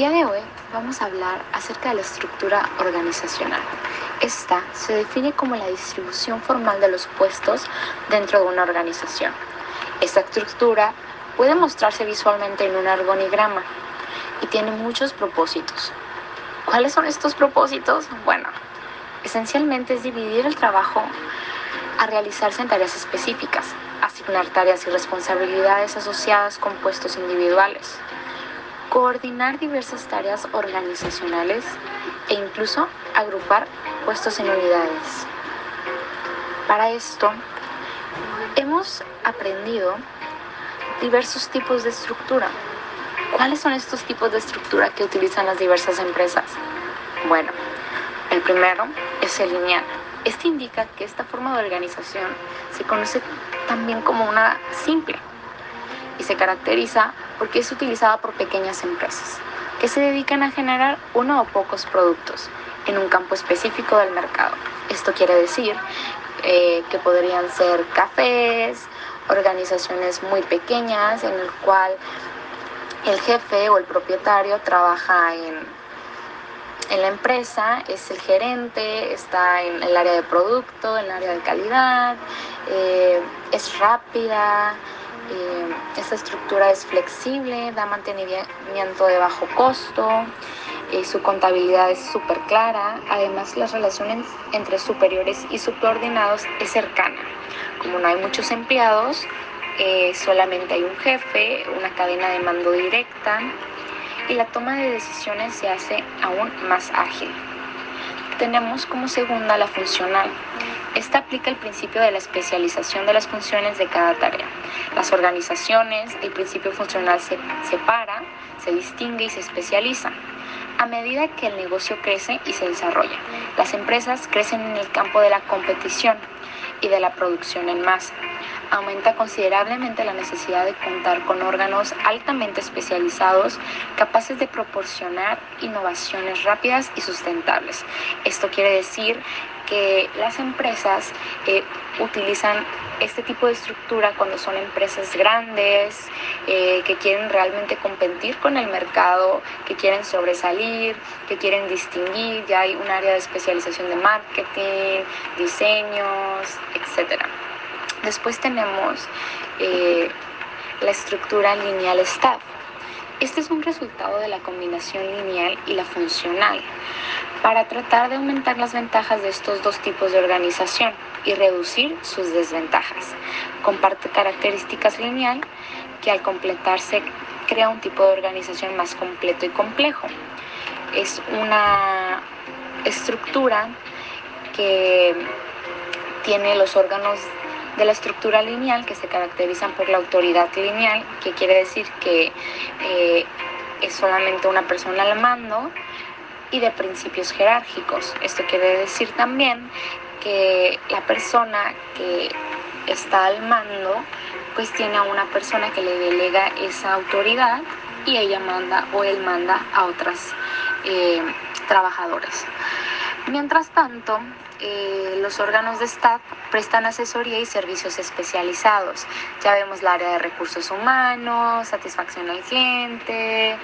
día de hoy vamos a hablar acerca de la estructura organizacional. Esta se define como la distribución formal de los puestos dentro de una organización. Esta estructura puede mostrarse visualmente en un organigrama y tiene muchos propósitos. ¿Cuáles son estos propósitos? Bueno, esencialmente es dividir el trabajo a realizarse en tareas específicas, asignar tareas y responsabilidades asociadas con puestos individuales, coordinar diversas tareas organizacionales e incluso agrupar puestos en unidades. Para esto, hemos aprendido diversos tipos de estructura. ¿Cuáles son estos tipos de estructura que utilizan las diversas empresas? Bueno, el primero es el lineal. Este indica que esta forma de organización se conoce también como una simple y se caracteriza porque es utilizada por pequeñas empresas que se dedican a generar uno o pocos productos en un campo específico del mercado. Esto quiere decir eh, que podrían ser cafés, organizaciones muy pequeñas en el cual el jefe o el propietario trabaja en, en la empresa, es el gerente, está en el área de producto, en el área de calidad, eh, es rápida, eh, estructura es flexible, da mantenimiento de bajo costo, eh, su contabilidad es súper clara, además las relaciones entre superiores y subordinados es cercana. Como no hay muchos empleados, eh, solamente hay un jefe, una cadena de mando directa y la toma de decisiones se hace aún más ágil. Tenemos como segunda la funcional. Esta aplica el principio de la especialización de las funciones de cada tarea. Las organizaciones, el principio funcional se separa, se distingue y se especializa. A medida que el negocio crece y se desarrolla, las empresas crecen en el campo de la competición y de la producción en masa. Aumenta considerablemente la necesidad de contar con órganos altamente especializados capaces de proporcionar innovaciones rápidas y sustentables. Esto quiere decir que las empresas eh, utilizan este tipo de estructura cuando son empresas grandes, eh, que quieren realmente competir con el mercado, que quieren sobresalir, que quieren distinguir, ya hay un área de especialización de marketing, diseños, etc. Después tenemos eh, la estructura lineal staff. Este es un resultado de la combinación lineal y la funcional para tratar de aumentar las ventajas de estos dos tipos de organización y reducir sus desventajas. Comparte características lineal que al completarse crea un tipo de organización más completo y complejo. Es una estructura que tiene los órganos de la estructura lineal que se caracterizan por la autoridad lineal, que quiere decir que eh, es solamente una persona al mando y de principios jerárquicos. Esto quiere decir también que la persona que está al mando pues tiene a una persona que le delega esa autoridad y ella manda o él manda a otras eh, trabajadoras. Mientras tanto, eh, los órganos de staff prestan asesoría y servicios especializados. Ya vemos la área de recursos humanos, satisfacción al cliente,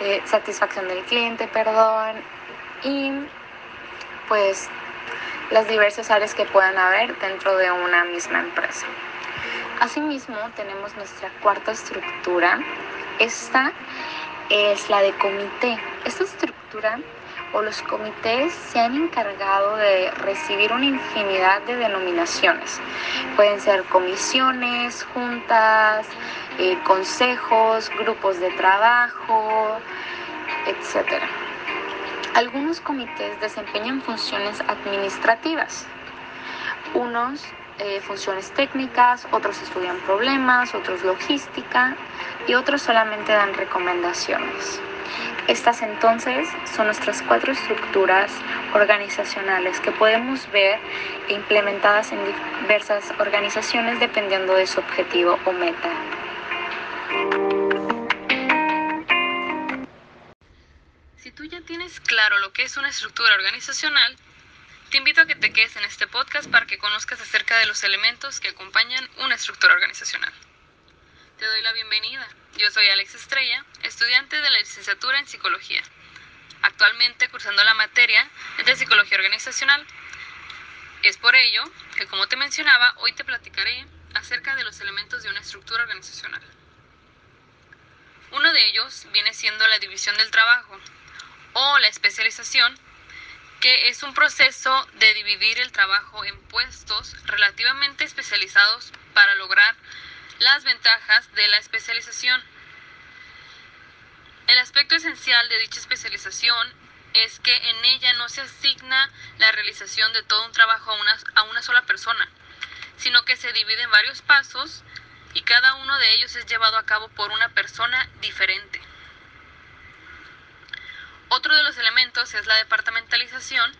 eh, satisfacción del cliente, perdón, y pues las diversas áreas que puedan haber dentro de una misma empresa. Asimismo, tenemos nuestra cuarta estructura. Esta es la de comité. Esta estructura o los comités se han encargado de recibir una infinidad de denominaciones. Pueden ser comisiones, juntas, eh, consejos, grupos de trabajo, etc. Algunos comités desempeñan funciones administrativas, unos eh, funciones técnicas, otros estudian problemas, otros logística y otros solamente dan recomendaciones. Estas entonces son nuestras cuatro estructuras organizacionales que podemos ver implementadas en diversas organizaciones dependiendo de su objetivo o meta. Si tú ya tienes claro lo que es una estructura organizacional, te invito a que te quedes en este podcast para que conozcas acerca de los elementos que acompañan una estructura organizacional. Te doy la bienvenida. Yo soy Alex Estrella, estudiante de la licenciatura en Psicología. Actualmente cursando la materia de Psicología Organizacional. Es por ello que, como te mencionaba, hoy te platicaré acerca de los elementos de una estructura organizacional. Uno de ellos viene siendo la división del trabajo o la especialización, que es un proceso de dividir el trabajo en puestos relativamente especializados para lograr las ventajas de la especialización. El aspecto esencial de dicha especialización es que en ella no se asigna la realización de todo un trabajo a una, a una sola persona, sino que se divide en varios pasos y cada uno de ellos es llevado a cabo por una persona diferente. Otro de los elementos es la departamentalización,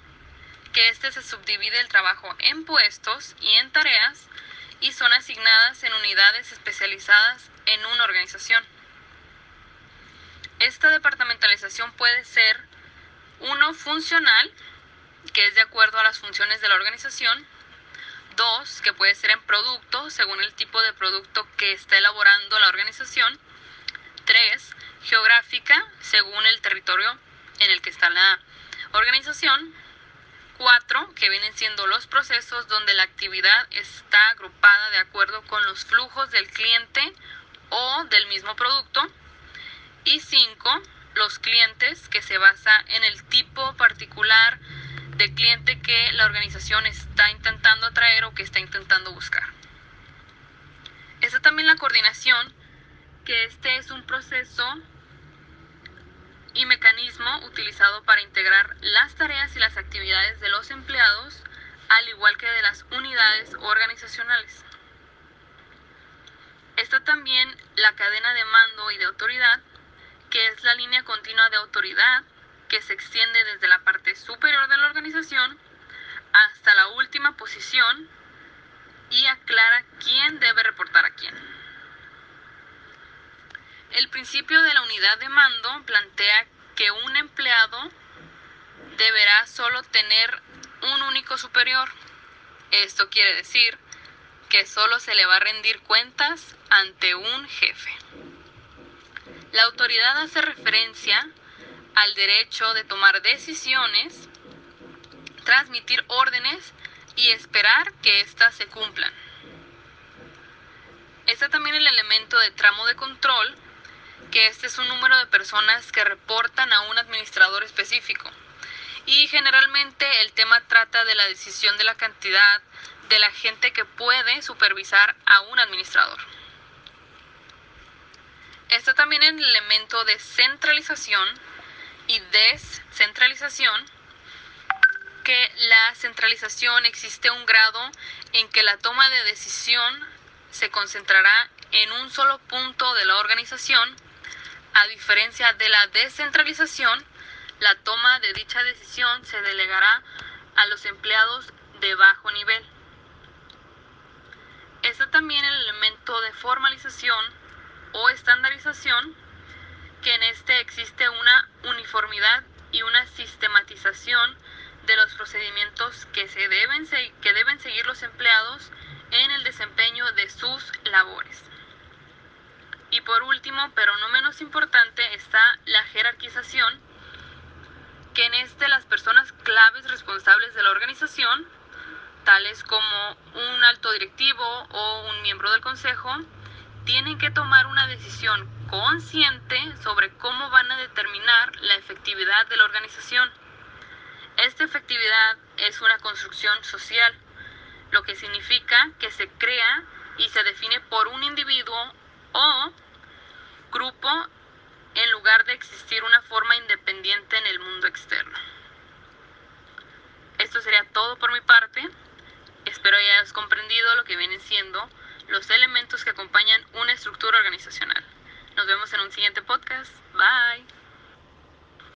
que éste se subdivide el trabajo en puestos y en tareas y son asignadas en unidades especializadas en una organización. Esta departamentalización puede ser uno funcional, que es de acuerdo a las funciones de la organización, dos, que puede ser en producto, según el tipo de producto que está elaborando la organización, tres, geográfica, según el territorio en el que está la organización, cuatro, que vienen siendo los procesos donde la actividad está agrupada de acuerdo con los flujos del cliente o del mismo producto, y cinco, los clientes, que se basa en el tipo particular de cliente que la organización está intentando atraer o que está intentando buscar. Está también la coordinación, que este es un proceso y mecanismo utilizado para integrar las tareas y las actividades de los empleados, al igual que de las unidades organizacionales. Está también la cadena de mando y de autoridad, que es la línea continua de autoridad que se extiende desde la parte superior de la organización hasta la última posición y aclara quién debe reportar a quién. El principio de la unidad de mando plantea que un empleado deberá solo tener un único superior. Esto quiere decir que solo se le va a rendir cuentas ante un jefe. La autoridad hace referencia al derecho de tomar decisiones, transmitir órdenes y esperar que éstas se cumplan. Está también el elemento de tramo de control, que este es un número de personas que reportan a un administrador específico. Y generalmente el tema trata de la decisión de la cantidad de la gente que puede supervisar a un administrador. Está también el elemento de centralización y descentralización, que la centralización existe un grado en que la toma de decisión se concentrará en un solo punto de la organización, a diferencia de la descentralización, la toma de dicha decisión se delegará a los empleados de bajo nivel. Está también el elemento de formalización o estandarización, que en este existe una uniformidad y una sistematización de los procedimientos que, se deben, que deben seguir los empleados en el desempeño de sus labores. Y por último, pero no menos importante, está la jerarquización, que en este las personas claves responsables de la organización, tales como un alto directivo o un miembro del consejo, tienen que tomar una decisión consciente sobre cómo van a determinar la efectividad de la organización. Esta efectividad es una construcción social, lo que significa que se crea y se define por un individuo o grupo en lugar de existir una forma independiente en el mundo externo. Esto sería todo por mi parte. Espero hayas comprendido lo que vienen siendo los elementos que acompañan una estructura organizacional. Nos vemos en un siguiente podcast. Bye.